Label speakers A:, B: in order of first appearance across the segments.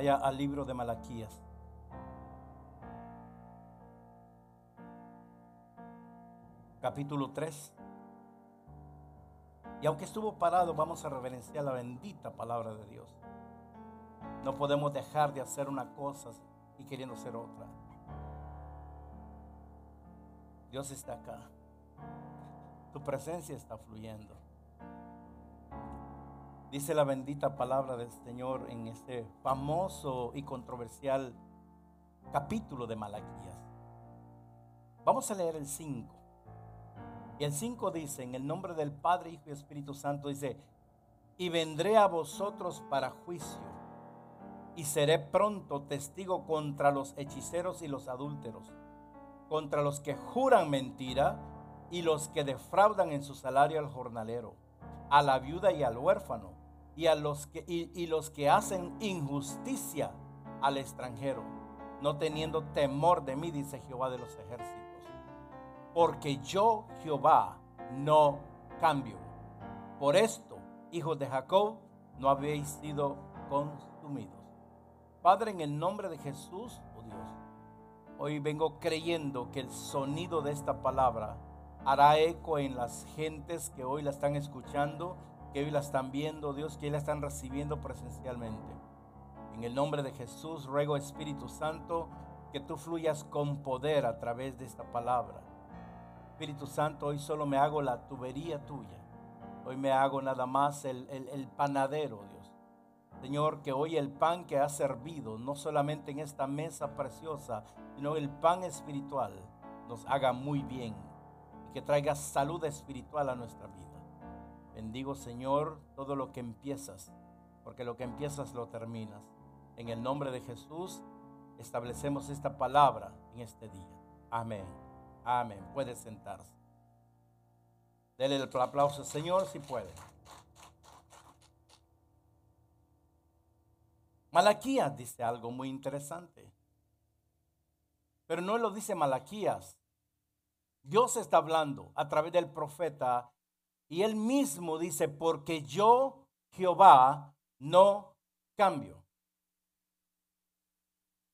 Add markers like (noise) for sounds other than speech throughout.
A: Vaya al libro de Malaquías. Capítulo 3. Y aunque estuvo parado, vamos a reverenciar la bendita palabra de Dios. No podemos dejar de hacer una cosa y queriendo hacer otra. Dios está acá. Tu presencia está fluyendo. Dice la bendita palabra del Señor en este famoso y controversial capítulo de Malaquías. Vamos a leer el 5. Y el 5 dice, en el nombre del Padre, Hijo y Espíritu Santo, dice, y vendré a vosotros para juicio, y seré pronto testigo contra los hechiceros y los adúlteros, contra los que juran mentira y los que defraudan en su salario al jornalero, a la viuda y al huérfano y, a los que, y, los que hacen injusticia al extranjero, no teniendo temor de mí, dice Jehová de los ejércitos. Porque yo, Jehová, no cambio. Por esto, hijos de Jacob, no habéis sido consumidos. Padre, en el nombre de Jesús, oh Dios, hoy vengo creyendo que el sonido de esta palabra hará eco en las gentes que hoy la están escuchando que hoy la están viendo, Dios, que hoy la están recibiendo presencialmente. En el nombre de Jesús, ruego Espíritu Santo que tú fluyas con poder a través de esta palabra. Espíritu Santo, hoy solo me hago la tubería tuya. Hoy me hago nada más el, el panadero, Dios. Señor, que hoy el pan que has servido, no solamente en esta mesa preciosa, sino el pan espiritual, nos haga muy bien y que traiga salud espiritual a nuestra vida. Bendigo, Señor, todo lo que empiezas, porque lo que empiezas lo terminas. En el nombre de Jesús establecemos esta palabra en este día. Amén. Amén. Puede sentarse. Dele el aplauso, Señor, si puede. Malaquías dice algo muy interesante. Pero no lo dice Malaquías. Dios está hablando a través del profeta y él mismo dice, porque yo, Jehová, no cambio.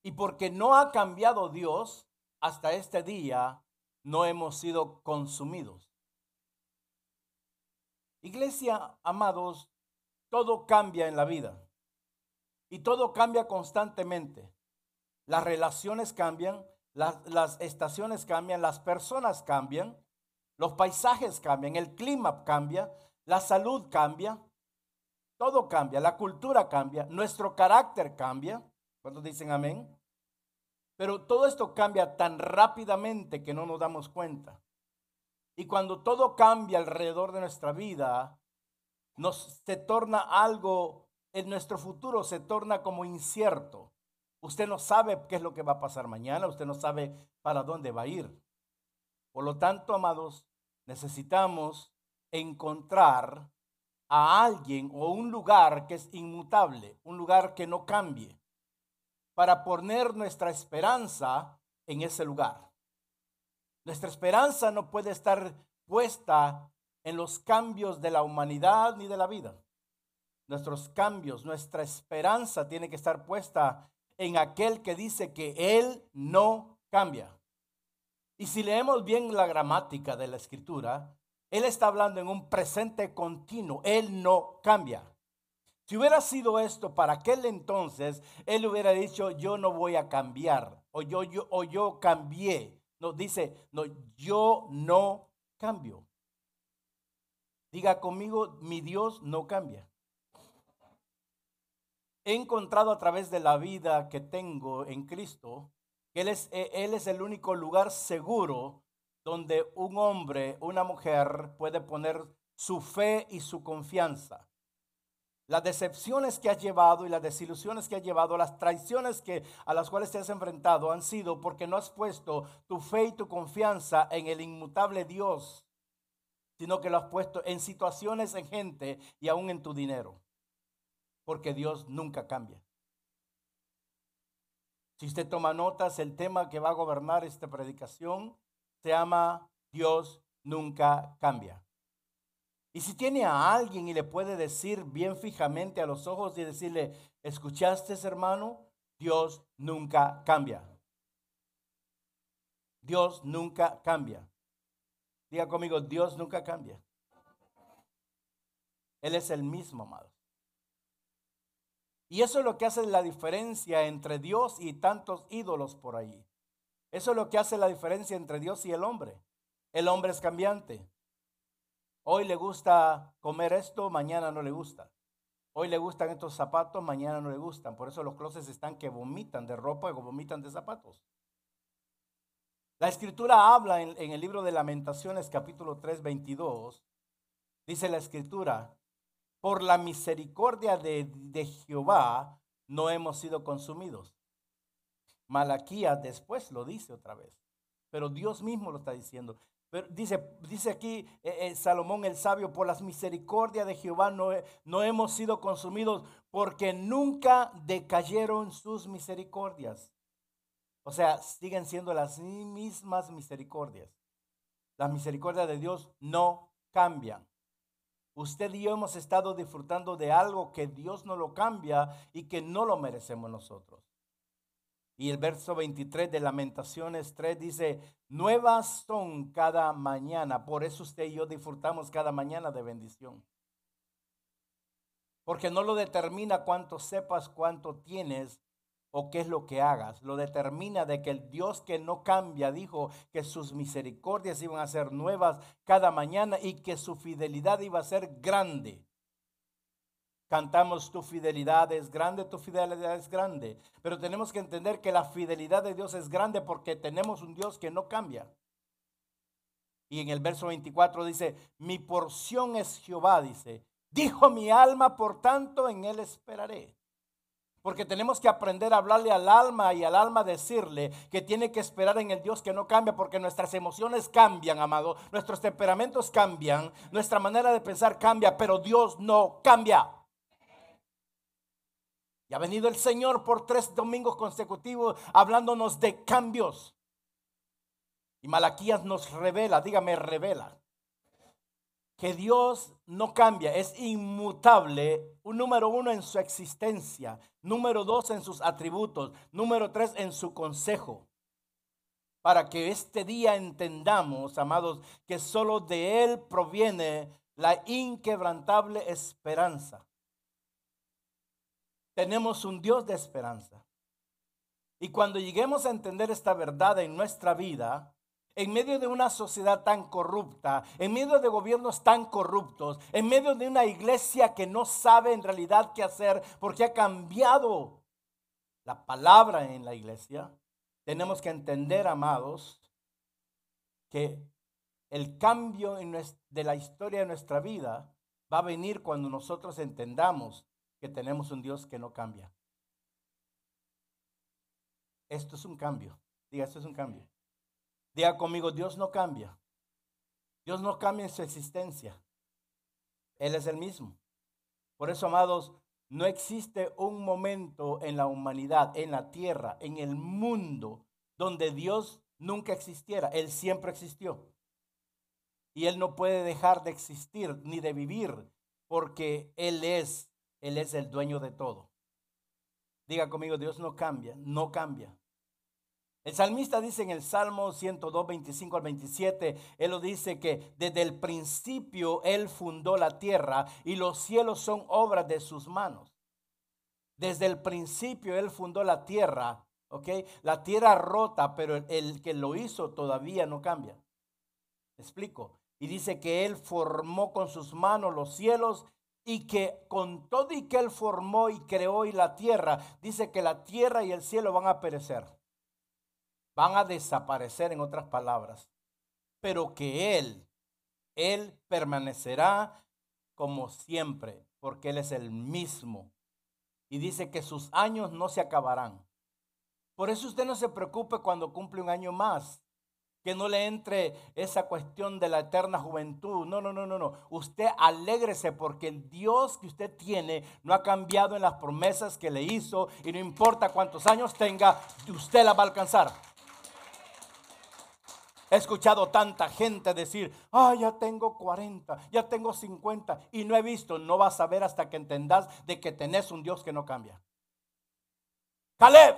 A: Y porque no ha cambiado Dios, hasta este día no hemos sido consumidos. Iglesia, amados, todo cambia en la vida. Y todo cambia constantemente. Las relaciones cambian, las, las estaciones cambian, las personas cambian. Los paisajes cambian, el clima cambia, la salud cambia, todo cambia, la cultura cambia, nuestro carácter cambia. ¿Cuántos dicen amén? Pero todo esto cambia tan rápidamente que no nos damos cuenta. Y cuando todo cambia alrededor de nuestra vida, nos se torna algo en nuestro futuro se torna como incierto. Usted no sabe qué es lo que va a pasar mañana, usted no sabe para dónde va a ir. Por lo tanto, amados, necesitamos encontrar a alguien o un lugar que es inmutable, un lugar que no cambie, para poner nuestra esperanza en ese lugar. Nuestra esperanza no puede estar puesta en los cambios de la humanidad ni de la vida. Nuestros cambios, nuestra esperanza tiene que estar puesta en aquel que dice que Él no cambia. Y si leemos bien la gramática de la escritura, él está hablando en un presente continuo. Él no cambia. Si hubiera sido esto para aquel entonces, él hubiera dicho, yo no voy a cambiar. O yo, yo, o yo cambié. No, dice, no, yo no cambio. Diga conmigo, mi Dios no cambia. he encontrado a través de la vida que tengo en Cristo, Él es, e, él es el único lugar seguro donde un hombre, una mujer puede poner su fe y su confianza. Las decepciones que has llevado y las desilusiones que has llevado, las traiciones que, a las cuales te has enfrentado han sido porque no has puesto tu fe y tu confianza en el inmutable Dios, sino que lo has puesto en situaciones, en gente y aún en tu dinero porque Dios nunca cambia. Si usted toma notas, el tema que va a gobernar esta predicación se llama Dios nunca cambia. Y si tiene a alguien y le puede decir bien fijamente a los ojos y decirle, ¿escuchaste hermano? Dios nunca cambia. Dios nunca cambia. Diga conmigo, Dios nunca cambia. Él es el mismo, amado. Y eso es lo que hace la diferencia entre Dios y tantos ídolos por ahí. Eso es lo que hace la diferencia entre Dios y el hombre. El hombre es cambiante. Hoy le gusta comer esto, mañana no le gusta. Hoy le gustan estos zapatos, mañana no le gustan. Por eso los closets están que vomitan de ropa y vomitan de zapatos. La escritura habla en, en el libro de Lamentaciones capítulo 3, 22. Dice la escritura, por la misericordia de, Jehová no hemos sido consumidos. Malaquías después lo dice otra vez, pero Dios mismo lo está diciendo. Dice, dice aquí eh, eh, Salomón el sabio, por las misericordias de Jehová no, no hemos sido consumidos porque nunca decayeron sus misericordias. O sea, siguen siendo las mismas misericordias. Las misericordias de Dios no cambian. Usted y yo hemos estado disfrutando de algo que Dios no lo cambia y que no lo merecemos nosotros. Y el verso 23 de Lamentaciones 3 dice, nuevas son cada mañana. Por eso usted y yo disfrutamos cada mañana de bendición. Porque no lo determina cuánto sepas, cuánto tienes, o qué es lo que hagas. Lo determina de que el Dios que no cambia dijo que sus misericordias iban a ser nuevas cada mañana y que su fidelidad iba a ser grande. Cantamos tu fidelidad es grande, tu fidelidad es grande. Pero tenemos que entender que la fidelidad de Dios es grande porque tenemos un Dios que no cambia. Y en el verso 24 dice, mi porción es Jehová, dice. Dijo mi alma, por tanto en él esperaré. Porque tenemos que aprender a hablarle al alma y al alma decirle que tiene que esperar en el Dios que no cambia porque nuestras emociones cambian, amado. Nuestros temperamentos cambian, nuestra manera de pensar cambia, pero Dios no cambia. Y ha venido el Señor por tres domingos consecutivos hablándonos de cambios. Y Malaquías nos revela, dígame, revela que Dios no cambia, es inmutable, un número uno en su existencia, número dos en sus atributos, número tres en su consejo. Para que este día entendamos, amados, que solo de Él proviene la inquebrantable esperanza. Tenemos un Dios de esperanza. Y cuando lleguemos a entender esta verdad en nuestra vida, en medio de una sociedad tan corrupta, en medio de gobiernos tan corruptos, en medio de una iglesia que no sabe en realidad qué hacer porque ha cambiado la palabra en la iglesia, tenemos que entender, amados, que el cambio de la historia de nuestra vida va a venir cuando nosotros entendamos que tenemos un Dios que no cambia. Esto es un cambio. Diga, esto es un cambio. Diga conmigo, Dios no cambia. Dios no cambia en su existencia. Él es el mismo. Por eso, amados, no existe un momento en la humanidad, en la tierra, en el mundo, donde Dios nunca existiera. Él siempre existió. Y Él no puede dejar de existir ni de vivir porque Él es, Él es el dueño de todo. Diga conmigo, Dios no cambia, no cambia. El salmista dice en el Salmo 102, 25 al 27, él lo dice que desde el principio él fundó la tierra y los cielos son obras de sus manos. Desde el principio él fundó la tierra, ¿ok? La tierra rota, pero el que lo hizo todavía no cambia. explico? Y dice que él formó con sus manos los cielos y que con todo y que Él formó y creó y la tierra, dice que la tierra y el cielo van a perecer, van a desaparecer en otras palabras, pero que Él, Él permanecerá como siempre, porque Él es el mismo. Y dice que sus años no se acabarán. Por eso usted no se preocupe cuando cumple un año más que no le entre esa cuestión de la eterna juventud. No, no, no, no, no. Usted alégrese porque el Dios que usted tiene no ha cambiado en las promesas que le hizo y no importa cuántos años tenga, usted la va a alcanzar. He escuchado tanta gente decir, ah, ya tengo 40, ya tengo 50 y no he visto. No vas a ver hasta que entendas de que tenés un Dios que no cambia. Caleb,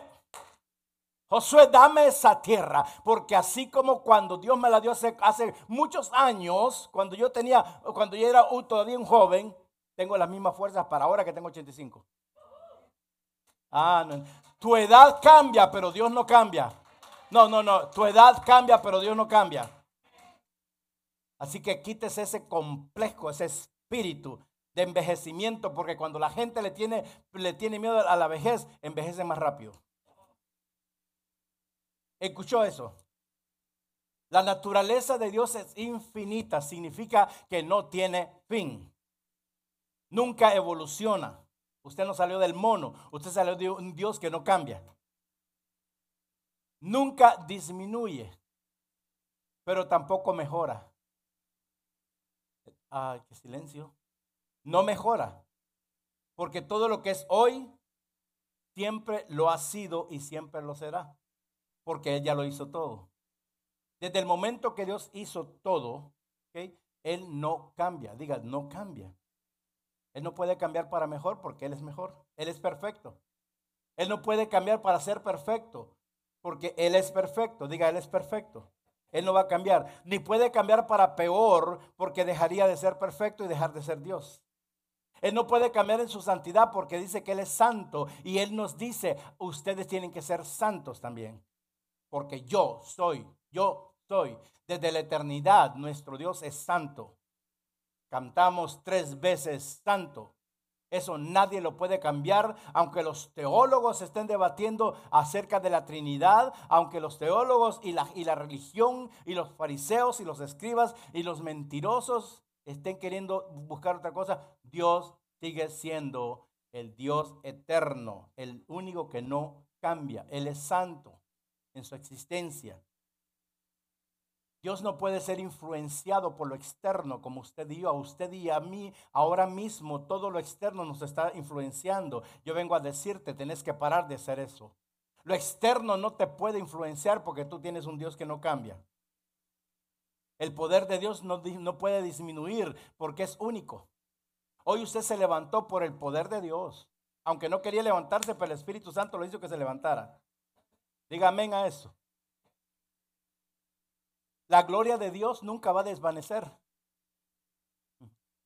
A: Josué, dame esa tierra, porque así como cuando Dios me la dio hace, muchos años, cuando yo tenía, cuando yo era todavía un joven, tengo las mismas fuerzas para ahora que tengo 85. Ah, no. Tu edad cambia, pero Dios no cambia. No, no, no. Tu edad cambia, pero Dios no cambia. Así que quites ese complejo, ese espíritu de envejecimiento, porque cuando la gente le tiene, le tiene miedo a la vejez, envejece más rápido. ¿Escuchó eso? La naturaleza de Dios es infinita, significa que no tiene fin. Nunca evoluciona. Usted no salió del mono, usted salió de un Dios que no cambia. Nunca disminuye, pero tampoco mejora. Ay, qué silencio. No mejora, porque todo lo que es hoy siempre lo ha sido y siempre lo será porque Él ya lo hizo todo. Desde el momento que Dios hizo todo, Él no cambia. Diga, no cambia. Él no puede cambiar para mejor porque Él es mejor. Él es perfecto. Él no puede cambiar para ser perfecto porque Él es perfecto. Diga, Él es perfecto. Él no va a cambiar. Ni puede cambiar para peor porque dejaría de ser perfecto y dejar de ser Dios. Él no puede cambiar en su santidad porque dice que Él es santo y Él nos dice, ustedes tienen que ser santos también porque yo soy, yo soy. Desde la eternidad nuestro Dios es santo. Cantamos tres veces santo. Eso nadie lo puede cambiar, aunque los teólogos estén debatiendo acerca de la Trinidad, aunque los teólogos y la, y la religión y los fariseos y los escribas y los mentirosos estén queriendo buscar otra cosa, Dios sigue siendo el Dios eterno, el único que no cambia. Él es santo en su existencia. Dios no puede ser influenciado por lo externo, como usted y yo, a usted y a mí. Ahora mismo todo lo externo nos está influenciando. Yo vengo a decirte, tenés que parar de hacer eso. Lo externo no te puede influenciar porque tú tienes un Dios que no cambia. El poder de Dios no, no puede disminuir porque es único. Hoy usted se levantó por el poder de Dios. Aunque no quería levantarse, pero el Espíritu Santo lo hizo que se levantara. Diga amén a eso. La gloria de Dios nunca va a desvanecer.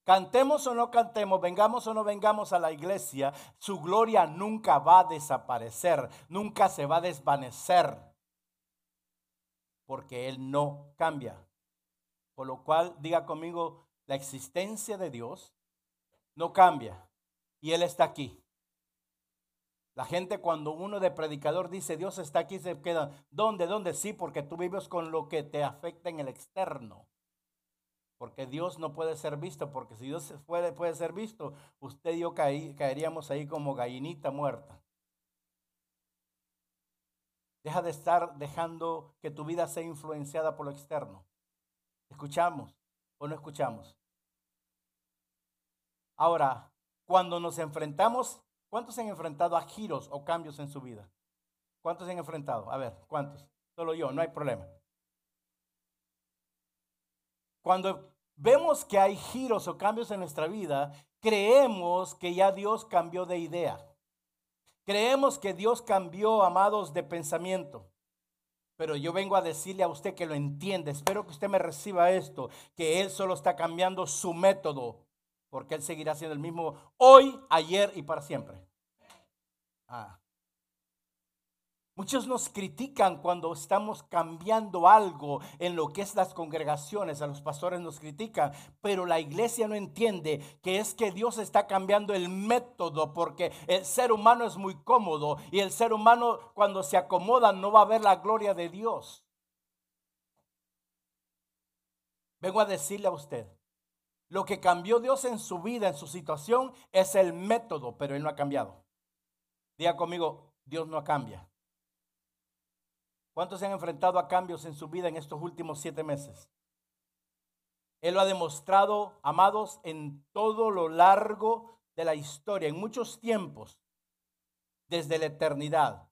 A: Cantemos o no cantemos, vengamos o no vengamos a la iglesia, su gloria nunca va a desaparecer, nunca se va a desvanecer, porque Él no cambia. Por lo cual, diga conmigo, la existencia de Dios no cambia y Él está aquí. La gente cuando uno de predicador dice Dios está aquí se queda, ¿dónde? ¿Dónde? Sí, porque tú vives con lo que te afecta en el externo. Porque Dios no puede ser visto, porque si Dios puede, puede ser visto, usted y yo caeríamos ahí como gallinita muerta. Deja de estar dejando que tu vida sea influenciada por lo externo. ¿Escuchamos o no escuchamos? Ahora, cuando nos enfrentamos ¿Cuántos se han enfrentado a giros o cambios en su vida? ¿Cuántos se han enfrentado? A ver, ¿cuántos? Solo yo, no hay problema. Cuando vemos que hay giros o cambios en nuestra vida, creemos que ya Dios cambió de idea. Creemos que Dios cambió, amados, de pensamiento. Pero yo vengo a decirle a usted que lo entiende. Espero que usted me reciba esto, que Él solo está cambiando su método porque Él seguirá siendo el mismo hoy, ayer y para siempre. Ah. Muchos nos critican cuando estamos cambiando algo en lo que es las congregaciones, a los pastores nos critican, pero la iglesia no entiende que es que Dios está cambiando el método porque el ser humano es muy cómodo y el ser humano cuando se acomoda no va a ver la gloria de Dios. Vengo a decirle a usted, lo que cambió Dios en su vida, en su situación, es el método, pero Él no ha cambiado. Diga conmigo, Dios no cambia. ¿Cuántos se han enfrentado a cambios en su vida en estos últimos siete meses? Él lo ha demostrado, amados, en todo lo largo de la historia, en muchos tiempos, desde la eternidad.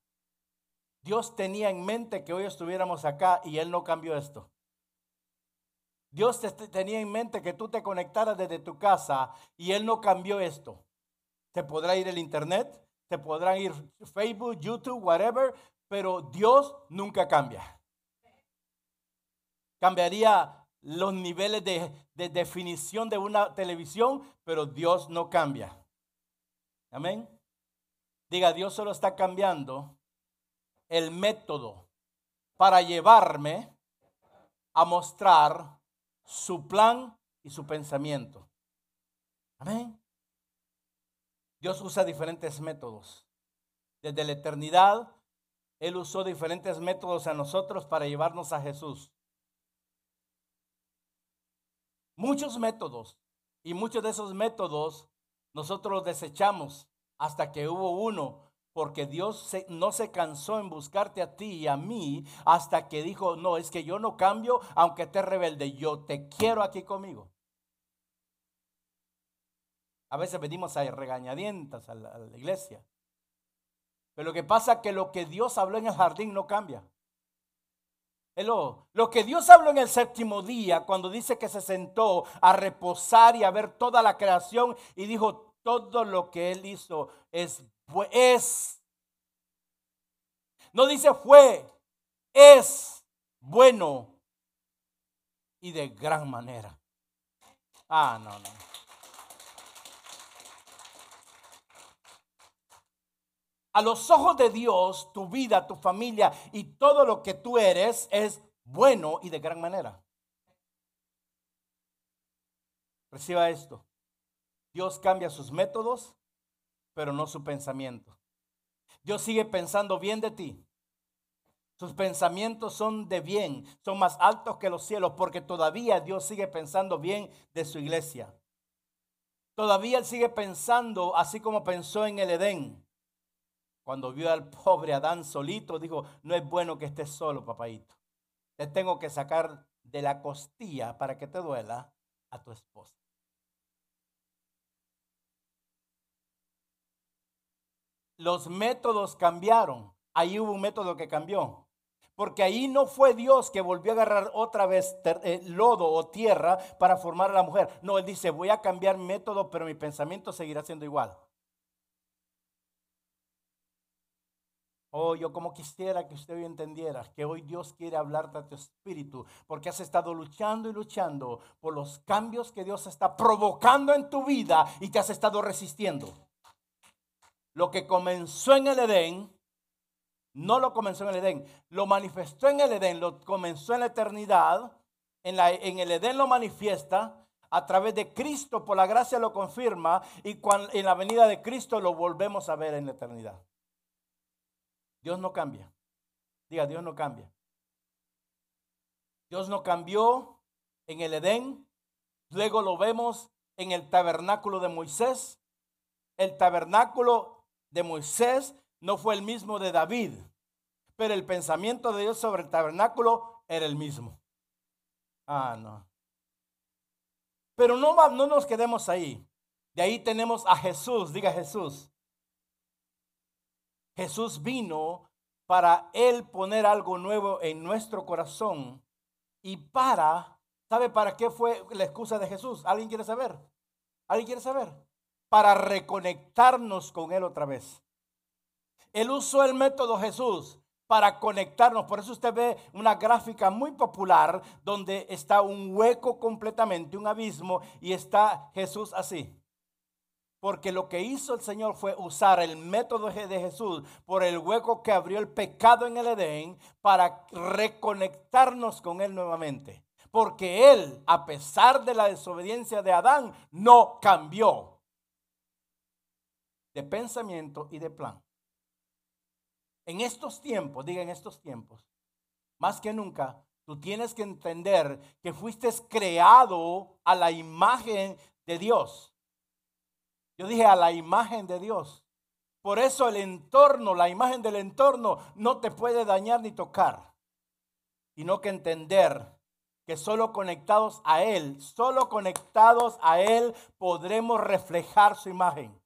A: Dios tenía en mente que hoy estuviéramos acá y Él no cambió esto. Dios tenía en mente que tú te conectaras desde tu casa y Él no cambió esto. Te podrá ir el internet, te podrán ir Facebook, YouTube, whatever, pero Dios nunca cambia. Cambiaría los niveles de, definición de una televisión, pero Dios no cambia. Amén. Diga, Dios solo está cambiando el método para llevarme a mostrar su plan y su pensamiento. Amén. Dios usa diferentes métodos. Desde la eternidad él usó diferentes métodos a nosotros para llevarnos a Jesús. Muchos métodos. Y muchos de esos métodos nosotros los desechamos hasta que hubo uno, porque Dios no se cansó en buscarte a ti y a mí hasta que dijo, no, es que yo no cambio aunque te rebelde, yo te quiero aquí conmigo. A veces venimos a regañadientas a la iglesia. Pero lo que pasa es que lo que Dios habló en el jardín no cambia. Lo, lo que Dios habló en el séptimo día, cuando dice que se sentó a reposar y a ver toda la creación y dijo, todo lo que Él hizo es, es. No dice fue, es bueno y de gran manera. Ah, no, no. A los ojos de Dios, tu vida, tu familia y todo lo que tú eres es bueno y de gran manera. Reciba esto. Dios cambia sus métodos, pero no su pensamiento. Dios sigue pensando bien de ti. Sus pensamientos son de bien, son más altos que los cielos, porque todavía Dios sigue pensando bien de su iglesia. Todavía Él sigue pensando así como pensó en el Edén. Cuando vio al pobre Adán solito, dijo, no es bueno que estés solo, papadito. Te tengo que sacar de la costilla para que te duela a tu esposa. Los métodos cambiaron. Ahí hubo un método que cambió. Porque ahí no fue Dios que volvió a agarrar otra vez eh, lodo o tierra para formar a la mujer. No, él dice, voy a cambiar método, pero mi pensamiento seguirá siendo igual. Oh, yo como quisiera que usted hoy entendiera que hoy Dios quiere hablarte a tu espíritu, porque has estado luchando y luchando por los cambios que Dios está provocando en tu vida y te has estado resistiendo. Lo que comenzó en el Edén, no lo comenzó en el Edén, lo manifestó en el Edén, lo comenzó en la eternidad, en, la, en el Edén lo manifiesta, a través de Cristo, por la gracia lo confirma, y cuando, en la venida de Cristo lo volvemos a ver en la eternidad. Dios no cambia. Diga, Dios no cambia. Dios no cambió en el Edén. Luego lo vemos en el tabernáculo de Moisés. El tabernáculo de Moisés no fue el mismo de David, pero el pensamiento de Dios sobre el tabernáculo era el mismo. Ah, no. Pero no, no nos quedemos ahí. De ahí tenemos a Jesús, diga Jesús. Jesús vino para Él poner algo nuevo en nuestro corazón y para, ¿sabe para qué fue la excusa de Jesús? ¿Alguien quiere saber? ¿Alguien quiere saber? Para reconectarnos con Él otra vez. Él usó el método Jesús para conectarnos. Por eso usted ve una gráfica muy popular donde está un hueco completamente, un abismo, y está Jesús así. Porque lo que hizo el Señor fue usar el método de Jesús por el hueco que abrió el pecado en el Edén para reconectarnos con Él nuevamente. Porque Él, a pesar de la desobediencia de Adán, no cambió de pensamiento y de plan. En estos tiempos, diga en estos tiempos, más que nunca, tú tienes que entender que fuiste creado a la imagen de Dios. Yo dije a la imagen de Dios. Por eso el entorno, la imagen del entorno no te puede dañar ni tocar, sino que entender que solo conectados a Él, solo conectados a Él podremos reflejar su imagen.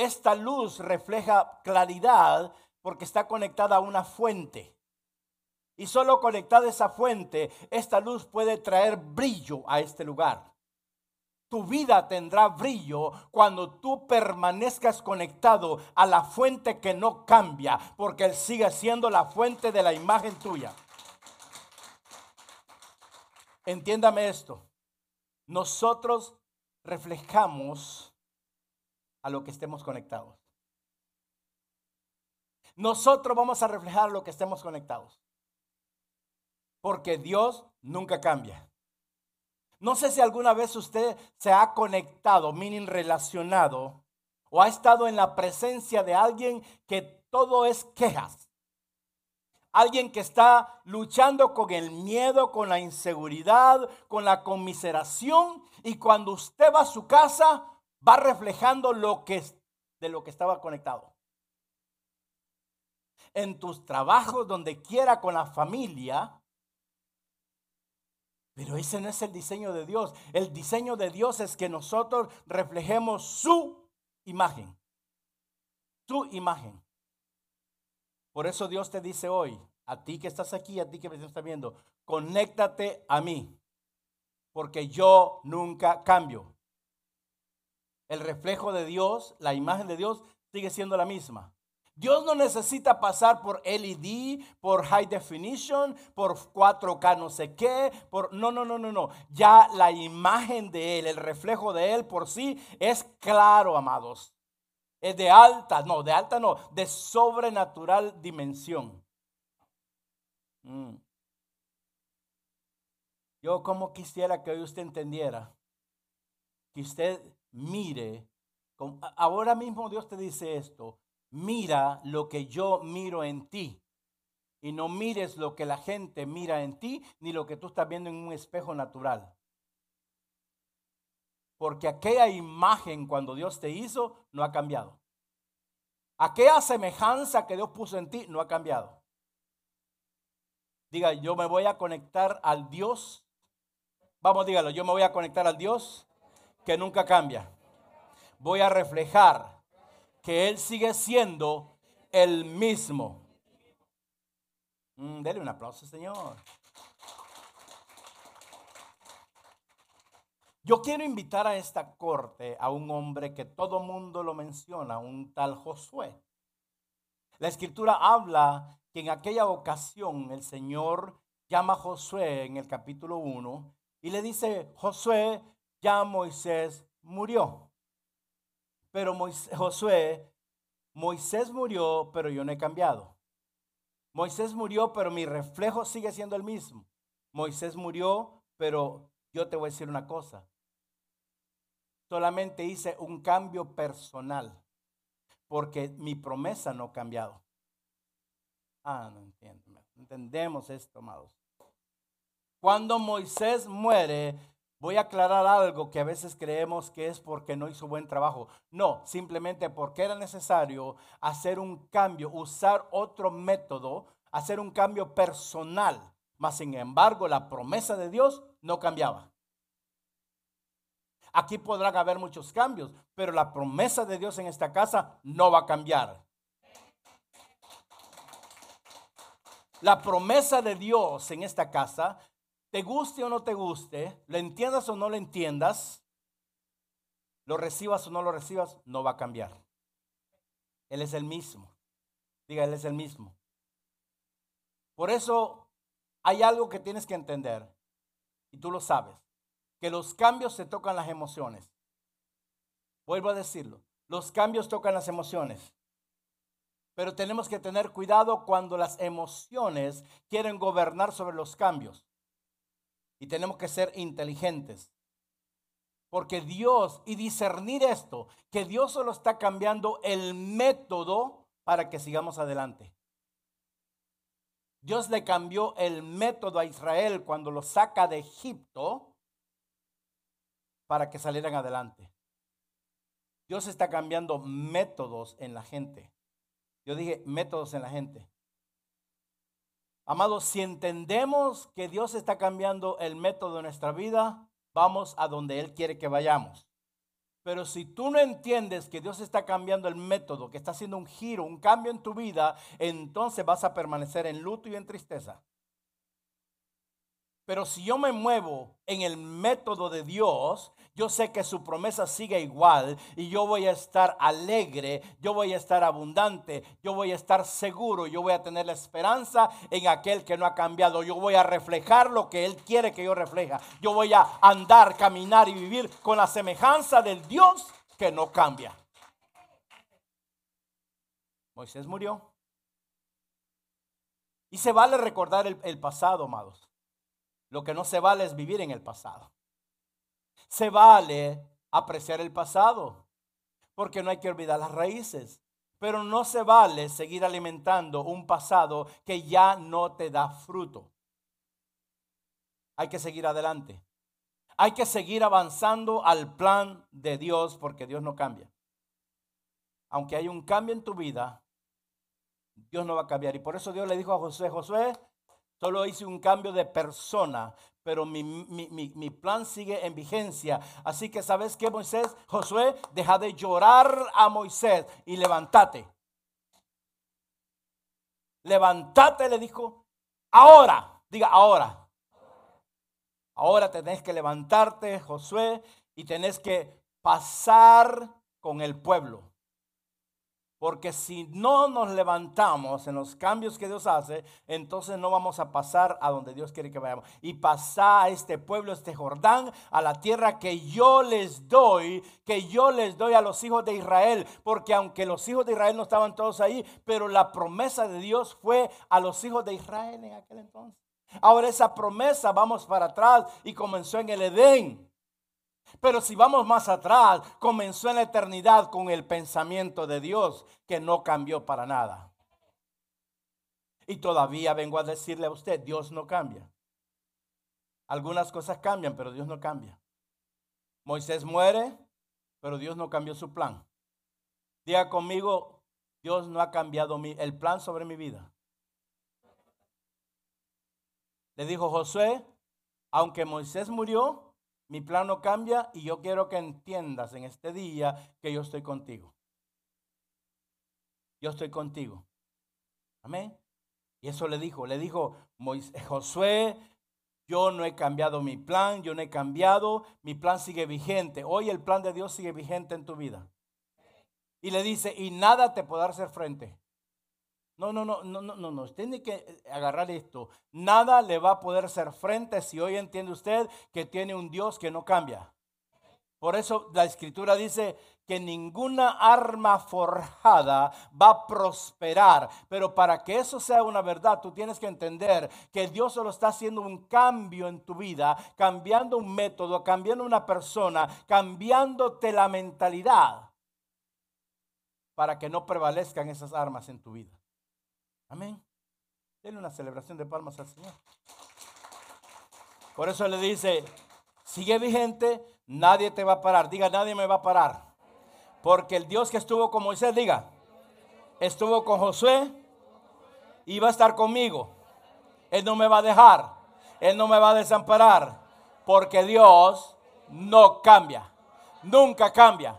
A: Esta luz refleja claridad porque está conectada a una fuente. Y solo conectada a esa fuente, esta luz puede traer brillo a este lugar. Tu vida tendrá brillo cuando tú permanezcas conectado a la fuente que no cambia, porque Él sigue siendo la fuente de la imagen tuya. Entiéndame esto. Nosotros reflejamos a lo que estemos conectados. Nosotros vamos a reflejar lo que estemos conectados. Porque Dios nunca cambia. No sé si alguna vez usted se ha conectado, meaning relacionado, o ha estado en la presencia de alguien que todo es quejas. Alguien que está luchando con el miedo, con la inseguridad, con la conmiseración. Y cuando usted va a su casa, va reflejando lo que, de lo que estaba conectado. En tus trabajos, donde quiera, con la familia, pero ese no es el diseño de Dios. El diseño de Dios es que nosotros reflejemos su imagen. Su imagen. Por eso Dios te dice hoy, a ti que estás aquí, a ti que me estás viendo, conéctate a mí, porque yo nunca cambio. El reflejo de Dios, la imagen de Dios, sigue siendo la misma. Dios no necesita pasar por LED, por high definition, por 4K no sé qué, por no, no, no, no, no. Ya la imagen de él, el reflejo de él por sí es claro, amados. Es de alta, no, de alta no, de sobrenatural dimensión. Mm. Yo como quisiera que hoy usted entendiera, que usted mire, ahora mismo Dios te dice esto, mira lo que yo miro en ti. Y no mires lo que la gente mira en ti, ni lo que tú estás viendo en un espejo natural. Porque aquella imagen cuando Dios te hizo no ha cambiado. Aquella semejanza que Dios puso en ti no ha cambiado. Diga, yo me voy a conectar al Dios. Vamos, dígalo, yo me voy a conectar al Dios que nunca cambia. Voy a reflejar que Él sigue siendo el mismo. Mm, dele un aplauso, Señor. Yo quiero invitar a esta corte a un hombre que todo mundo lo menciona, un tal Josué. La escritura habla que en aquella ocasión el Señor llama a Josué en el capítulo 1 y le dice, Josué, ya Moisés murió. Pero Josué, Moisés murió, pero yo no he cambiado. Moisés murió, pero mi reflejo sigue siendo el mismo. Moisés murió, pero yo te voy a decir una cosa. Solamente hice un cambio personal, porque mi promesa no ha cambiado. Ah, no entiendo. Entendemos esto, amados. Cuando Moisés muere, Voy a aclarar algo que a veces creemos que es porque no hizo buen trabajo. No, simplemente porque era necesario hacer un cambio, usar otro método, hacer un cambio personal. Mas, sin embargo, la promesa de Dios no cambiaba. Aquí podrán haber muchos cambios, pero la promesa de Dios en esta casa no va a cambiar. La promesa de Dios en esta casa te guste o no te guste, lo entiendas o no lo entiendas, lo recibas o no lo recibas, no va a cambiar. Él es el mismo. Diga, Él es el mismo. Por eso hay algo que tienes que entender, y tú lo sabes, que los cambios se tocan las emociones. Vuelvo a decirlo. Los cambios tocan las emociones. Pero tenemos que tener cuidado cuando las emociones quieren gobernar sobre los cambios. Y tenemos que ser inteligentes. Porque Dios, y discernir esto, que Dios solo está cambiando el método para que sigamos adelante. Dios le cambió el método a Israel cuando lo saca de Egipto para que salieran adelante. Dios está cambiando métodos en la gente. Yo dije métodos en la gente. Amados, si entendemos que Dios está cambiando el método de nuestra vida, vamos a donde Él quiere que vayamos. Pero si tú no entiendes que Dios está cambiando el método, que está haciendo un giro, un cambio en tu vida, entonces vas a permanecer en luto y en tristeza. Pero si yo me muevo en el método de Dios, yo sé que su promesa sigue igual y yo voy a estar alegre, yo voy a estar abundante, yo voy a estar seguro, yo voy a tener la esperanza en aquel que no ha cambiado, yo voy a reflejar lo que Él quiere que yo refleja, yo voy a andar, caminar y vivir con la semejanza del Dios que no cambia. Moisés murió. Y se vale recordar el, el pasado, amados. Lo que no se vale es vivir en el pasado. Se vale apreciar el pasado, porque no hay que olvidar las raíces. Pero no se vale seguir alimentando un pasado que ya no te da fruto. Hay que seguir adelante. Hay que seguir avanzando al plan de Dios porque Dios no cambia. Aunque hay un cambio en tu vida, Dios no va a cambiar. Y por eso Dios le dijo a Josué, Josué, Solo hice un cambio de persona, pero mi, plan sigue en vigencia. Así que, ¿sabes qué, Moisés? Josué, deja de llorar a Moisés y levántate. Levántate, le dijo. Ahora, diga ahora. Ahora tenés que levantarte, Josué, y tenés que pasar con el pueblo. Porque si no nos levantamos en los cambios que Dios hace, entonces no vamos a pasar a donde Dios quiere que vayamos. Y pasar a este pueblo, este Jordán, a la tierra que yo les doy, que yo les doy a los hijos de Israel. Porque aunque los hijos de Israel no estaban todos ahí, pero la promesa de Dios fue a los hijos de Israel en aquel entonces. Ahora esa promesa, vamos para atrás y comenzó en el Edén. Pero si vamos más atrás, comenzó en la eternidad con el pensamiento de Dios que no cambió para nada. Y todavía vengo a decirle a usted, Dios no cambia. Algunas cosas cambian, pero Dios no cambia. Moisés muere, pero Dios no cambió su plan. Diga conmigo, Dios no ha cambiado mi, el plan sobre mi vida. Le dijo Josué, aunque Moisés murió, mi plan no cambia y yo quiero que entiendas en este día que yo estoy contigo. Yo estoy contigo. Amén. Y eso le dijo, le dijo Josué, yo no he cambiado mi plan, yo no he cambiado, mi plan sigue vigente. Hoy el plan de Dios sigue vigente en tu vida. Y le dice, y nada te podrá hacer frente. No, no, no, no, no, no, no. Tiene que eh, agarrar esto. Nada le va a poder hacer frente si hoy entiende usted que tiene un Dios que no cambia. Por eso la escritura dice que ninguna arma forjada va a prosperar. Pero para que eso sea una verdad, tú tienes que entender que Dios solo está haciendo un cambio en tu vida, cambiando un método, cambiando una persona, cambiándote la mentalidad para que no prevalezcan esas armas en tu vida. Amén. Denle una celebración de palmas al Señor. Por eso le dice, sigue vigente, nadie te va a parar. Diga, nadie me va a parar. Porque el Dios que estuvo con Moisés, diga, estuvo con Josué y va a estar conmigo. Él no me va a dejar. Él no me va a desamparar. Porque Dios no cambia. Nunca cambia.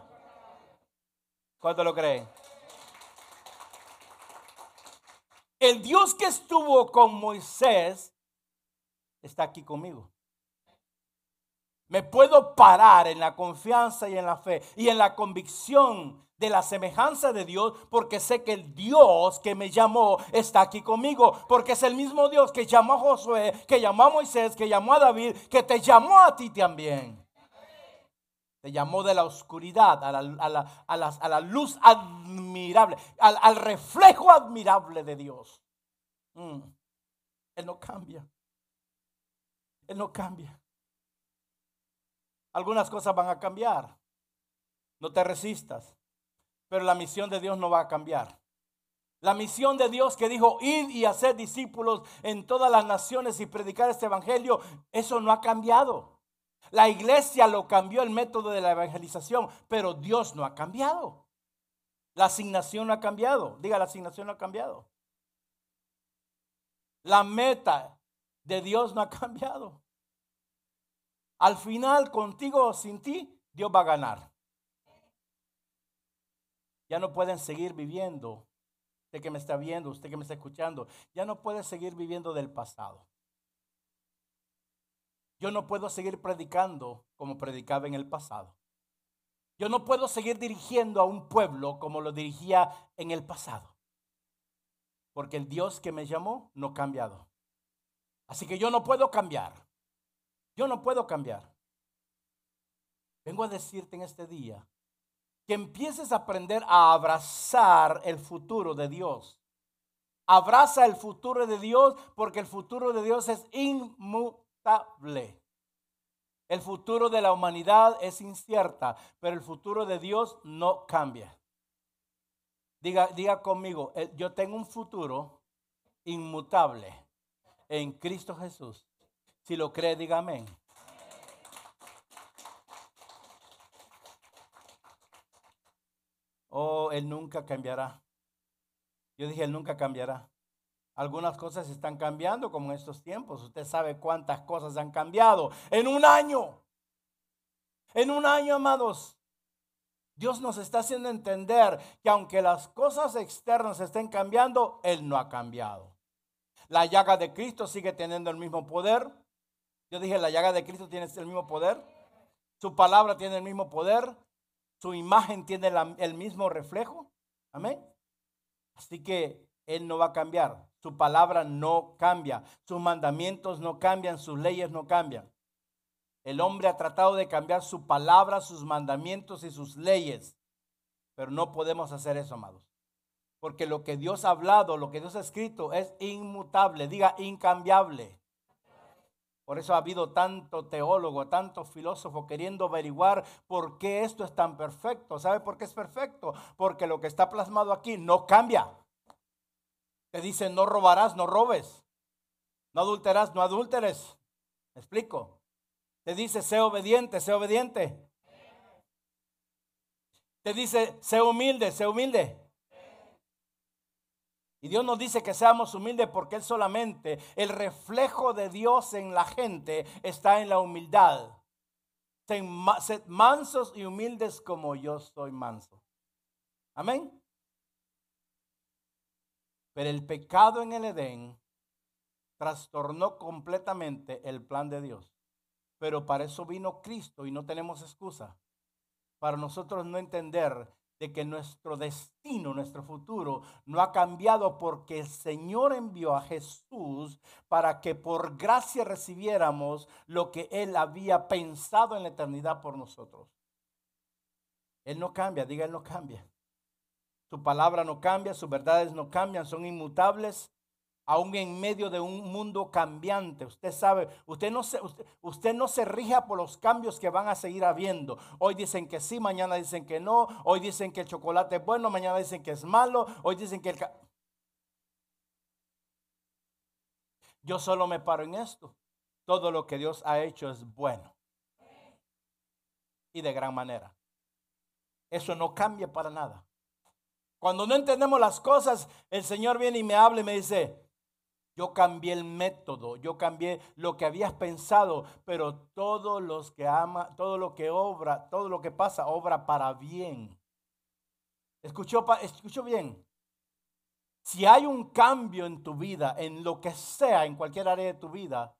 A: ¿Cuánto lo creen? El Dios que estuvo con Moisés está aquí conmigo. Me puedo parar en la confianza y en la fe y en la convicción de la semejanza de Dios porque sé que el Dios que me llamó está aquí conmigo. Porque es el mismo Dios que llamó a Josué, que llamó a Moisés, que llamó a David, que te llamó a ti también. Te llamó de la oscuridad a la, luz admirable, al, reflejo admirable de Dios. Mm. Él no cambia. Él no cambia. Algunas cosas van a cambiar. No te resistas. Pero la misión de Dios no va a cambiar. La misión de Dios que dijo, ir y hacer discípulos en todas las naciones y predicar este evangelio, eso no ha cambiado. La iglesia lo cambió el método de la evangelización, pero Dios no ha cambiado. La asignación no ha cambiado. Diga, la asignación no ha cambiado. La meta de Dios no ha cambiado. Al final, contigo o sin ti, Dios va a ganar. Ya no pueden seguir viviendo. Usted que me está viendo, usted que me está escuchando, ya no puede seguir viviendo del pasado. Yo no puedo seguir predicando como predicaba en el pasado. Yo no puedo seguir dirigiendo a un pueblo como lo dirigía en el pasado. Porque el Dios que me llamó no ha cambiado. Así que yo no puedo cambiar. Yo no puedo cambiar. Vengo a decirte en este día que empieces a aprender a abrazar el futuro de Dios. Abraza el futuro de Dios porque el futuro de Dios es inmutable. El futuro de la humanidad es incierta, pero el futuro de Dios no cambia. Diga, diga conmigo, eh, yo tengo un futuro inmutable en Cristo Jesús. Si lo cree, diga amén. Oh, Él nunca cambiará. Yo dije, Él nunca cambiará. Algunas cosas están cambiando como en estos tiempos. Usted sabe cuántas cosas han cambiado en un año. En un año, amados. Dios nos está haciendo entender que aunque las cosas externas estén cambiando, Él no ha cambiado. La llaga de Cristo sigue teniendo el mismo poder. Yo dije, la llaga de Cristo tiene el mismo poder. Su palabra tiene el mismo poder. Su imagen tiene el mismo reflejo. Amén. Así que Él no va a cambiar. Su palabra no cambia. Sus mandamientos no cambian. Sus leyes no cambian. El hombre ha tratado de cambiar su palabra, sus mandamientos y sus leyes. Pero no podemos hacer eso, amados. Porque lo que Dios ha hablado, lo que Dios ha escrito es inmutable. Diga incambiable. Por eso ha habido tanto teólogo, tanto filósofo queriendo averiguar por qué esto es tan perfecto. ¿Sabe por qué es perfecto? Porque lo que está plasmado aquí no cambia. Te dice no robarás, no robes. No adulterás, no adulteres. ¿Me explico? Te dice sé obediente, sé obediente. Te dice sé humilde, sé humilde. Y Dios nos dice que seamos humildes porque Él solamente, el reflejo de Dios en la gente está en la humildad. Sed mansos y humildes como yo soy manso. Amén. Pero el pecado en el Edén trastornó completamente el plan de Dios. Pero para eso vino Cristo y no tenemos excusa. Para nosotros no entender de que nuestro destino, nuestro futuro no ha cambiado porque el Señor envió a Jesús para que por gracia recibiéramos lo que Él había pensado en la eternidad por nosotros. Él no cambia, diga Él no cambia. Su palabra no cambia, sus verdades no cambian, son inmutables aún en medio de un mundo cambiante. Usted sabe, usted no, se, usted, no se rija por los cambios que van a seguir habiendo. Hoy dicen que sí, mañana dicen que no. Hoy dicen que el chocolate es bueno, mañana dicen que es malo. Hoy dicen que el... Yo solo me paro en esto. Todo lo que Dios ha hecho es bueno. Y de gran manera. Eso no cambia para nada. Cuando no entendemos las cosas, el Señor viene y me habla y me dice, yo cambié el método, yo cambié lo que habías pensado, pero todos los que ama, todo lo que obra, todo lo que pasa, obra para bien. ¿Escuchó, escuchó bien? Si hay un cambio en tu vida, en lo que sea, en cualquier área de tu vida,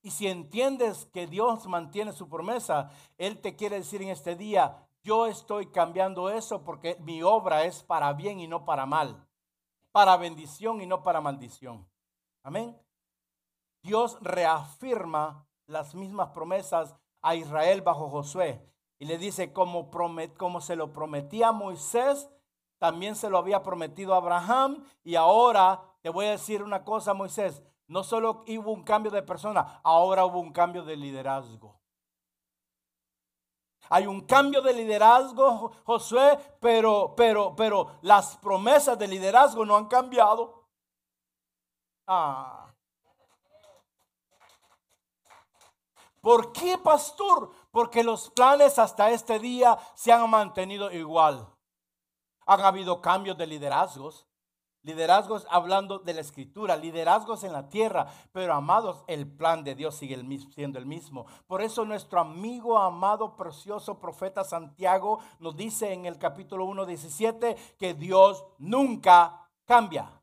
A: y si entiendes que Dios mantiene su promesa, Él te quiere decir en este día, yo estoy cambiando eso porque mi obra es para bien y no para mal, para bendición y no para maldición. Amén. Dios reafirma las mismas promesas a Israel bajo Josué. Y le dice, como, como se lo prometía a Moisés, también se lo había prometido a Abraham. Y ahora te voy a decir una cosa, Moisés. No solo hubo un cambio de persona, ahora hubo un cambio de liderazgo. Hay un cambio de liderazgo, Josué, pero, pero, pero las promesas de liderazgo no han cambiado. Ah. ¿Por qué, pastor? Porque los planes hasta este día se han mantenido igual. Han habido cambios de liderazgos. Liderazgos hablando de la escritura, liderazgos en la tierra, pero amados, el plan de Dios sigue siendo el mismo. Por eso nuestro amigo amado, precioso profeta Santiago nos dice en el capítulo 1, 17 que Dios nunca cambia.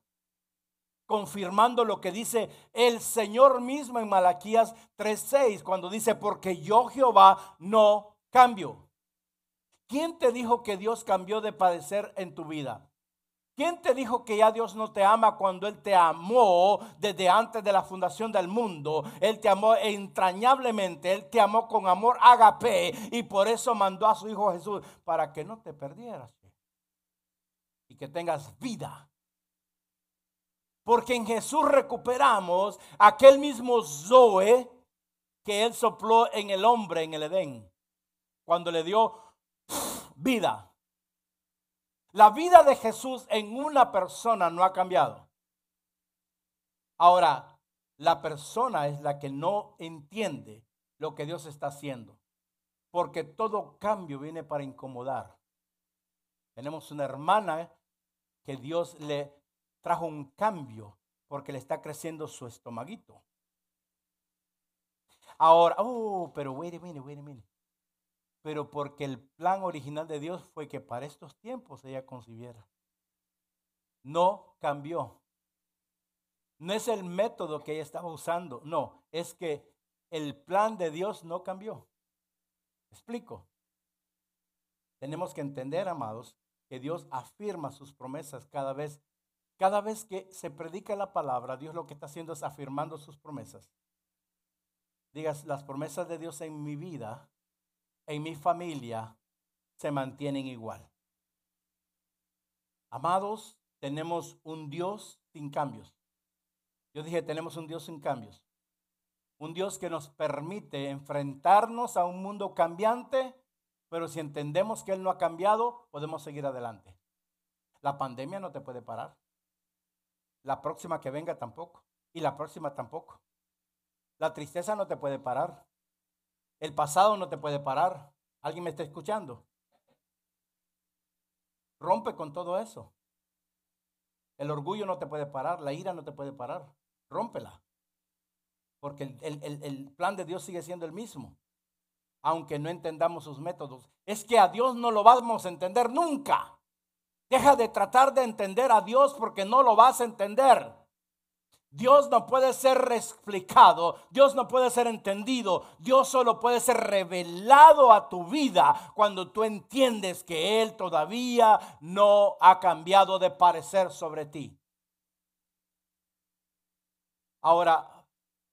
A: Confirmando lo que dice el Señor mismo en Malaquías 3:6, cuando dice, porque yo Jehová no cambio. ¿Quién te dijo que Dios cambió de padecer en tu vida? ¿Quién te dijo que ya Dios no te ama cuando Él te amó desde antes de la fundación del mundo? Él te amó entrañablemente, Él te amó con amor agape y por eso mandó a su Hijo Jesús para que no te perdieras y que tengas vida. Porque en Jesús recuperamos aquel mismo Zoe que Él sopló en el hombre en el Edén, cuando le dio vida. La vida de Jesús en una persona no ha cambiado. Ahora, la persona es la que no entiende lo que Dios está haciendo. Porque todo cambio viene para incomodar. Tenemos una hermana que Dios le trajo un cambio porque le está creciendo su estomaguito. Ahora, oh, pero wait a minute, wait a minute pero porque el plan original de Dios fue que para estos tiempos ella concibiera. No cambió. No es el método que ella estaba usando, no, es que el plan de Dios no cambió. Explico. Tenemos que entender, amados, que Dios afirma sus promesas cada vez, cada vez que se predica la palabra, Dios lo que está haciendo es afirmando sus promesas. Digas, las promesas de Dios en mi vida en mi familia se mantienen igual. Amados, tenemos un Dios sin cambios. Yo dije, tenemos un Dios sin cambios. Un Dios que nos permite enfrentarnos a un mundo cambiante, pero si entendemos que Él no ha cambiado, podemos seguir adelante. La pandemia no te puede parar. La próxima que venga tampoco. Y la próxima tampoco. La tristeza no te puede parar. El pasado no te puede parar. ¿Alguien me está escuchando? Rompe con todo eso. El orgullo no te puede parar, la ira no te puede parar. Rómpela. Porque el, plan de Dios sigue siendo el mismo. Aunque no entendamos sus métodos. Es que a Dios no lo vamos a entender nunca. Deja de tratar de entender a Dios porque no lo vas a entender. Dios no puede ser explicado, Dios no puede ser entendido, Dios solo puede ser revelado a tu vida cuando tú entiendes que Él todavía no ha cambiado de parecer sobre ti. Ahora,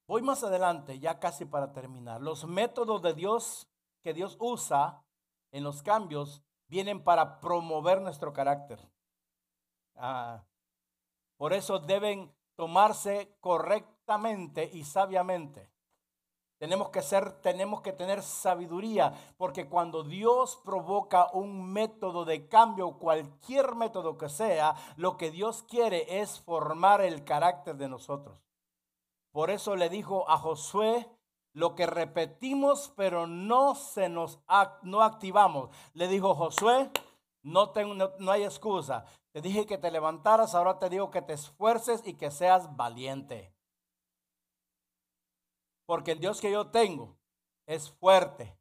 A: voy más adelante, ya casi para terminar. Los métodos de Dios que Dios usa en los cambios vienen para promover nuestro carácter. Ah, por eso deben tomarse correctamente y sabiamente. Tenemos que ser, tenemos que tener sabiduría, porque cuando Dios provoca un método de cambio, cualquier método que sea, lo que Dios quiere es formar el carácter de nosotros. Por eso le dijo a Josué lo que repetimos, pero no se nos no activamos. Le dijo Josué, no, tengo, no, hay excusa. Te dije que te levantaras, ahora te digo que te esfuerces y que seas valiente. Porque el Dios que yo tengo es fuerte.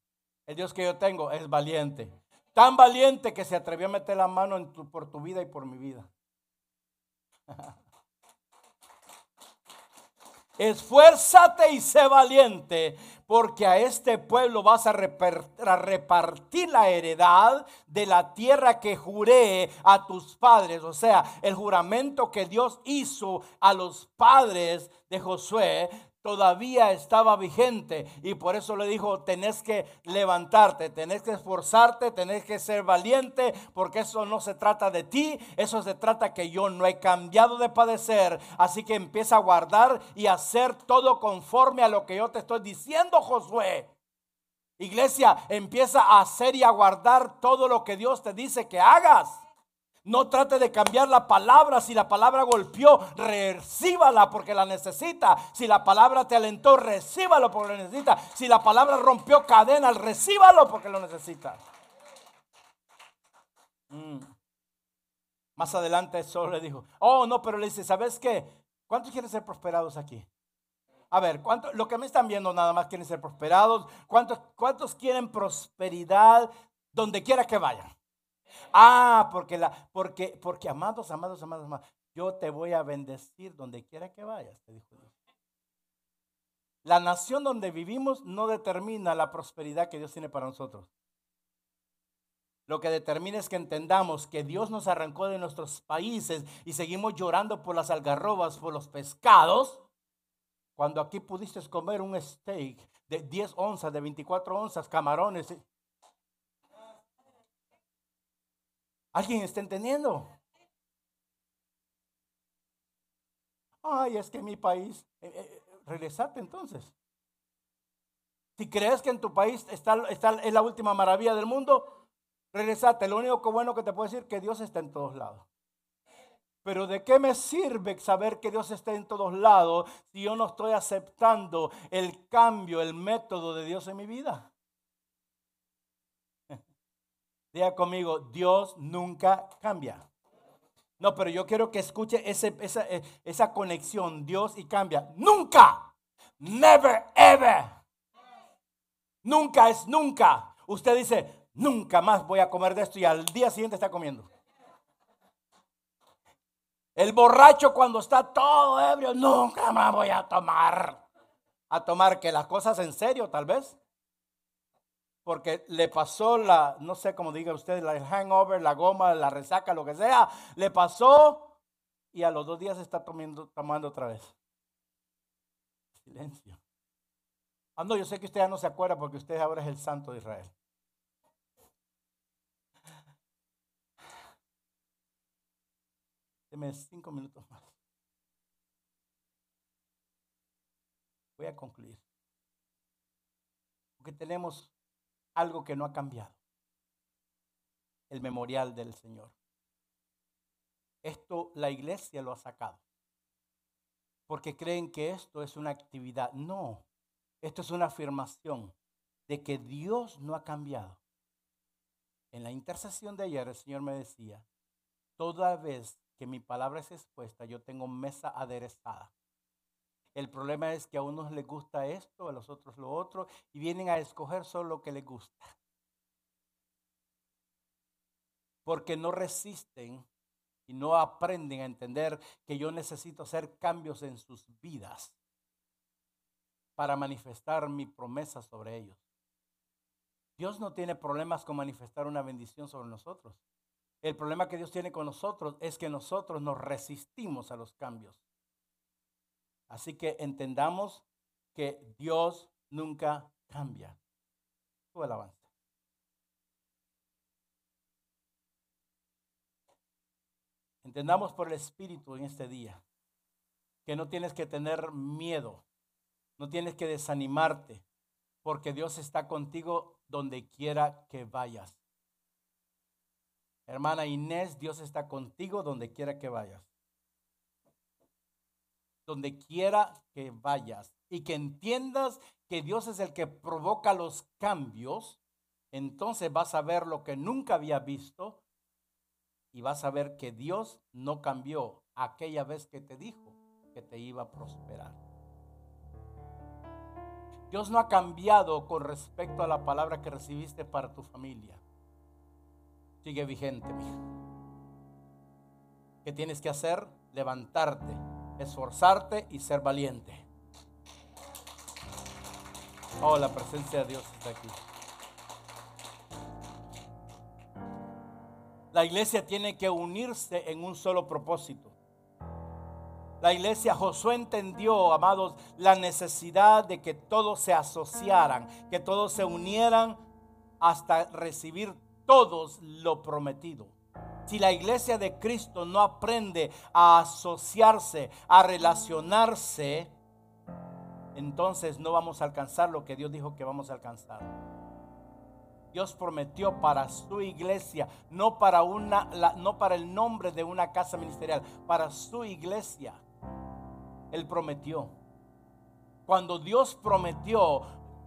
A: El Dios que yo tengo es valiente. Tan valiente que se atrevió a meter la mano en por tu vida y por mi vida. (laughs) Esfuérzate y sé valiente, porque a este pueblo vas a, repartir la heredad de la tierra que juré a tus padres. O sea, el juramento que Dios hizo a los padres de Josué, todavía estaba vigente y por eso le dijo, tenés que levantarte, tenés que esforzarte, tenés que ser valiente, porque eso no se trata de ti, eso se trata que yo no he cambiado de padecer, así que empieza a guardar y hacer todo conforme a lo que yo te estoy diciendo, Josué. Iglesia, empieza a hacer y a guardar todo lo que Dios te dice que hagas. No trate de cambiar la palabra. Si la palabra golpeó, recíbala porque la necesita. Si la palabra te alentó, recíbalo porque lo necesita. Si la palabra rompió cadenas, recíbalo porque lo necesita. Mm. Más adelante solo le dijo, oh no, pero le dice, ¿sabes qué? ¿Cuántos quieren ser prosperados aquí? A ver, ¿cuántos, lo que me están viendo nada más quieren ser prosperados? ¿Cuántos, cuántos quieren prosperidad donde quiera que vayan? Ah, porque, la, porque, porque amados, amados, amados, amados, yo te voy a bendecir donde quiera que vayas, te dijo Dios. La nación donde vivimos no determina la prosperidad que Dios tiene para nosotros. Lo que determina es que entendamos que Dios nos arrancó de nuestros países y seguimos llorando por las algarrobas, por los pescados, cuando aquí pudiste comer un steak de 10 onzas, de 24 onzas, camarones, ¿Alguien está entendiendo? Ay, es que mi país, eh, eh, regresate entonces. Si crees que en tu país está, está, es la última maravilla del mundo, regresate. Lo único que bueno que te puedo decir es que Dios está en todos lados. Pero ¿de qué me sirve saber que Dios está en todos lados si yo no estoy aceptando el cambio, el método de Dios en mi vida? Diga conmigo, Dios nunca cambia. No, pero yo quiero que escuche esa, eh, esa conexión, Dios y cambia. Nunca. Never, ever. Nunca es nunca. Usted dice, nunca más voy a comer de esto y al día siguiente está comiendo. El borracho cuando está todo ebrio, nunca más voy a tomar. A tomar que las cosas en serio tal vez porque le pasó la, no sé cómo diga usted, el hangover, la goma, la resaca, lo que sea, le pasó y a los dos días está tomando, tomando otra vez. Silencio. Ah, no, yo sé que usted ya no se acuerda porque usted ahora es el santo de Israel. Deme cinco minutos más. Voy a concluir. Porque tenemos algo que no ha cambiado. El memorial del Señor. Esto la iglesia lo ha sacado. Porque creen que esto es una actividad. No, esto es una afirmación de que Dios no ha cambiado. En la intercesión de ayer el Señor me decía, toda vez que mi palabra es expuesta, yo tengo mesa aderezada. El problema es que a unos les gusta esto, a los otros lo otro, y vienen a escoger solo lo que les gusta. Porque no resisten y no aprenden a entender que yo necesito hacer cambios en sus vidas para manifestar mi promesa sobre ellos. Dios no tiene problemas con manifestar una bendición sobre nosotros. El problema que Dios tiene con nosotros es que nosotros nos resistimos a los cambios. Así que entendamos que Dios nunca cambia. Tu alabanza. Entendamos por el Espíritu en este día que no tienes que tener miedo, no tienes que desanimarte, porque Dios está contigo donde quiera que vayas. Hermana Inés, Dios está contigo donde quiera que vayas donde quiera que vayas y que entiendas que Dios es el que provoca los cambios, entonces vas a ver lo que nunca había visto y vas a ver que Dios no cambió aquella vez que te dijo que te iba a prosperar. Dios no ha cambiado con respecto a la palabra que recibiste para tu familia. Sigue vigente, mija. ¿Qué tienes que hacer? Levantarte esforzarte y ser valiente. Oh, la presencia de Dios está aquí. La iglesia tiene que unirse en un solo propósito. La iglesia Josué entendió, amados, la necesidad de que todos se asociaran, que todos se unieran hasta recibir todos lo prometido. Si la iglesia de Cristo no aprende a asociarse, a relacionarse, entonces no vamos a alcanzar lo que Dios dijo que vamos a alcanzar. Dios prometió para su iglesia, no para una no para el nombre de una casa ministerial, para su iglesia. Él prometió. Cuando Dios prometió,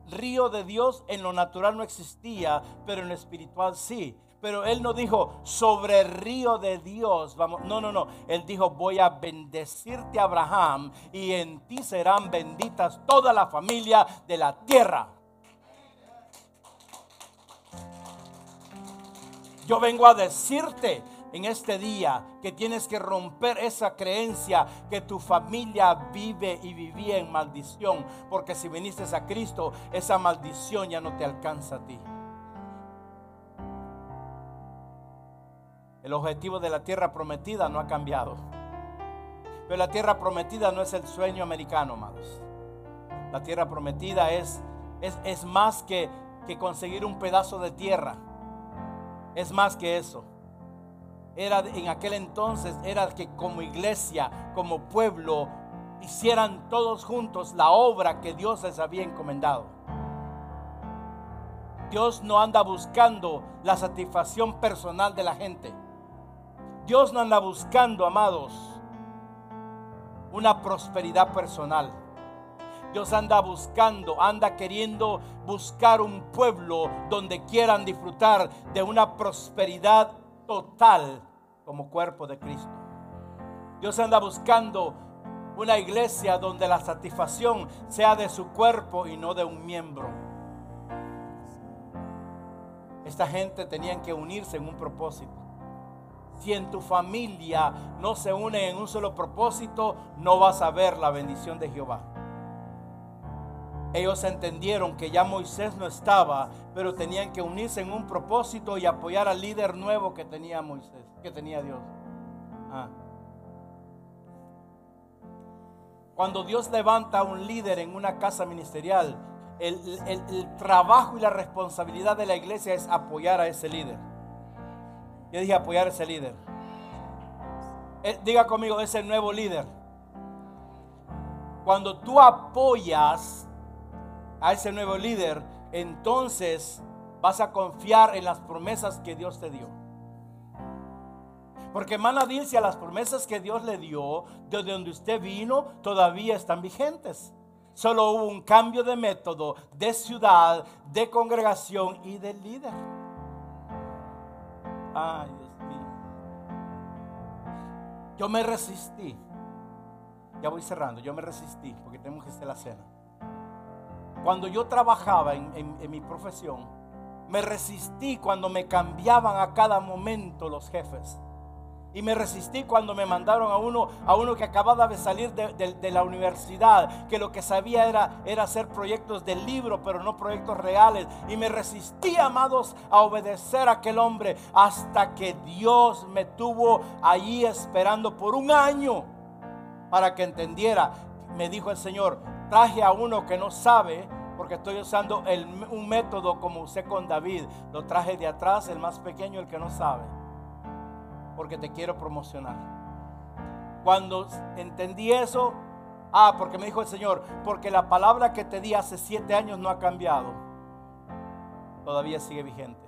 A: río de Dios en lo natural no existía, pero en lo espiritual sí. Pero él no dijo sobre el río de Dios. Vamos, no, no, no. Él dijo, voy a bendecirte Abraham y en ti serán benditas toda la familia de la tierra. Yo vengo a decirte en este día que tienes que romper esa creencia que tu familia vive y vivía en maldición. Porque si viniste a Cristo, esa maldición ya no te alcanza a ti. El objetivo de la tierra prometida no ha cambiado. Pero la tierra prometida no es el sueño americano, amados. La tierra prometida es, es, es más que, que conseguir un pedazo de tierra. Es más que eso era en aquel entonces era que como iglesia, como pueblo, hicieran todos juntos la obra que Dios les había encomendado. Dios no anda buscando la satisfacción personal de la gente. Dios no anda buscando, amados, una prosperidad personal. Dios anda buscando, anda queriendo buscar un pueblo donde quieran disfrutar de una prosperidad total como cuerpo de Cristo. Dios anda buscando una iglesia donde la satisfacción sea de su cuerpo y no de un miembro. Esta gente tenían que unirse en un propósito. Si en tu familia no se unen en un solo propósito, no vas a ver la bendición de Jehová. Ellos entendieron que ya Moisés no estaba, pero tenían que unirse en un propósito y apoyar al líder nuevo que tenía Moisés, que tenía Dios. Ah. Cuando Dios levanta a un líder en una casa ministerial, el, trabajo y la responsabilidad de la iglesia es apoyar a ese líder. Yo dije apoyar a ese líder. Eh, diga conmigo, ese nuevo líder. Cuando tú apoyas a ese nuevo líder, entonces vas a confiar en las promesas que Dios te dio. Porque hermana dice, las promesas que Dios le dio, desde donde usted vino, todavía están vigentes. Solo hubo un cambio de método, de ciudad, de congregación y de líder. Ay, Dios mío. Yo me resistí. Ya voy cerrando. Yo me resistí porque tenemos que hacer la cena. Cuando yo trabajaba en, mi profesión, me resistí cuando me cambiaban a cada momento los jefes. Y me resistí cuando me mandaron a uno, a uno que acababa de salir de, la universidad, que lo que sabía era, era hacer proyectos de libro, pero no proyectos reales. Y me resistí, amados, a obedecer a aquel hombre hasta que Dios me tuvo allí esperando por un año para que entendiera. Me dijo el Señor, traje a uno que no sabe, porque estoy usando un método como usé con David. Lo traje de atrás, el más pequeño, el que no sabe. Porque te quiero promocionar. Cuando entendí eso, ah, porque me dijo el Señor, porque la palabra que te di hace siete años no ha cambiado. Todavía sigue vigente.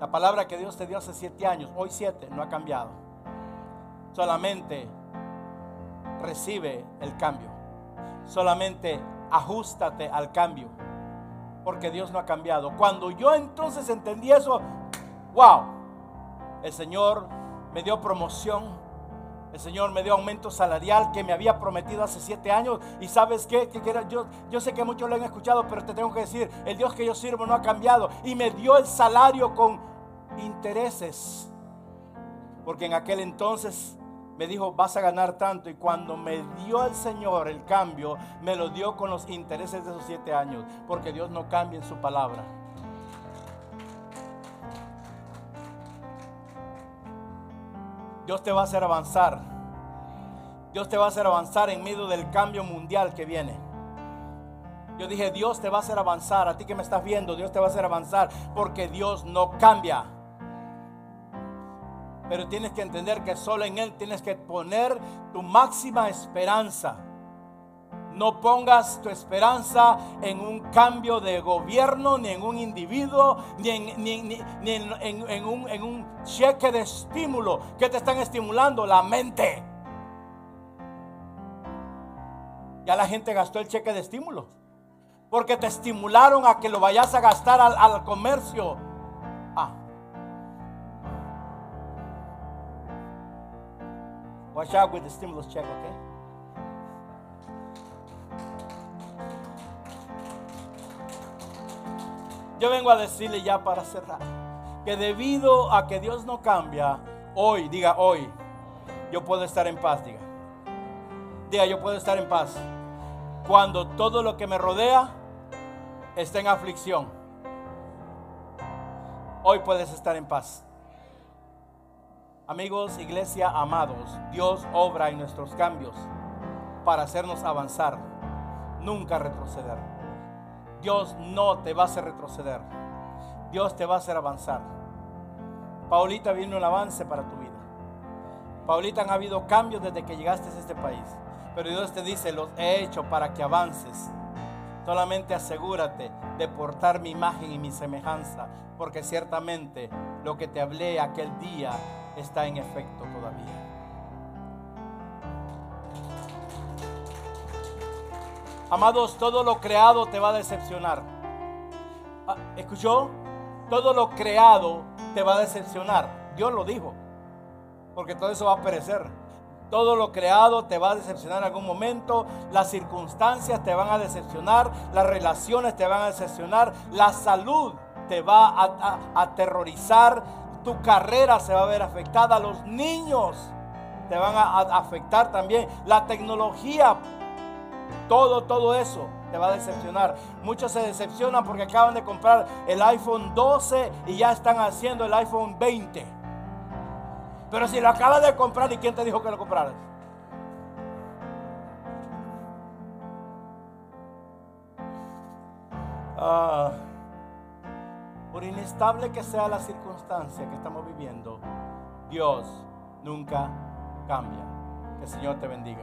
A: La palabra que Dios te dio hace siete años, hoy siete, no ha cambiado. Solamente recibe el cambio. Solamente ajustate al cambio. Porque Dios no ha cambiado. Cuando yo entonces entendí eso, wow, el Señor me dio promoción. El Señor me dio aumento salarial que me había prometido hace siete años. Y sabes qué? Yo, yo sé que muchos lo han escuchado, pero te tengo que decir, el Dios que yo sirvo no ha cambiado. Y me dio el salario con intereses. Porque en aquel entonces me dijo, vas a ganar tanto. Y cuando me dio el Señor el cambio, me lo dio con los intereses de esos siete años. Porque Dios no cambia en su palabra. Dios te va a hacer avanzar. Dios te va a hacer avanzar en medio del cambio mundial que viene. Yo dije, Dios te va a hacer avanzar. A ti que me estás viendo, Dios te va a hacer avanzar porque Dios no cambia. Pero tienes que entender que solo en Él tienes que poner tu máxima esperanza. No pongas tu esperanza en un cambio de gobierno, ni en un individuo, ni en, un, en un cheque de estímulo. que te están estimulando? La mente. Ya la gente gastó el cheque de estímulo. Porque te estimularon a que lo vayas a gastar al, comercio. Ah. Watch out with the stimulus check, okay? Yo vengo a decirle ya para cerrar que debido a que Dios no cambia, hoy, diga hoy, yo puedo estar en paz, diga. Diga, yo puedo estar en paz. Cuando todo lo que me rodea está en aflicción. Hoy puedes estar en paz. Amigos, iglesia, amados, Dios obra en nuestros cambios para hacernos avanzar, nunca retroceder. Dios no te va a hacer retroceder. Dios te va a hacer avanzar. Paulita, viene un avance para tu vida. Paulita, han habido cambios desde que llegaste a este país. Pero Dios te dice, los he hecho para que avances. Solamente asegúrate de portar mi imagen y mi semejanza, porque ciertamente lo que te hablé aquel día está en efecto todavía. Amados, todo lo creado te va a decepcionar. Ah, ¿Escuchó? Todo lo creado te va a decepcionar. Dios lo dijo. Porque todo eso va a perecer. Todo lo creado te va a decepcionar en algún momento. Las circunstancias te van a decepcionar. Las relaciones te van a decepcionar. La salud te va a, aterrorizar. Tu carrera se va a ver afectada. Los niños te van a, afectar también. La tecnología, todo, todo eso te va a decepcionar. Muchos se decepcionan porque acaban de comprar el iPhone 12 y ya están haciendo el iPhone 20. Pero si lo acabas de comprar, ¿y quién te dijo que lo compraras? Ah, por inestable que sea la circunstancia que estamos viviendo, Dios nunca cambia. Que el Señor te bendiga.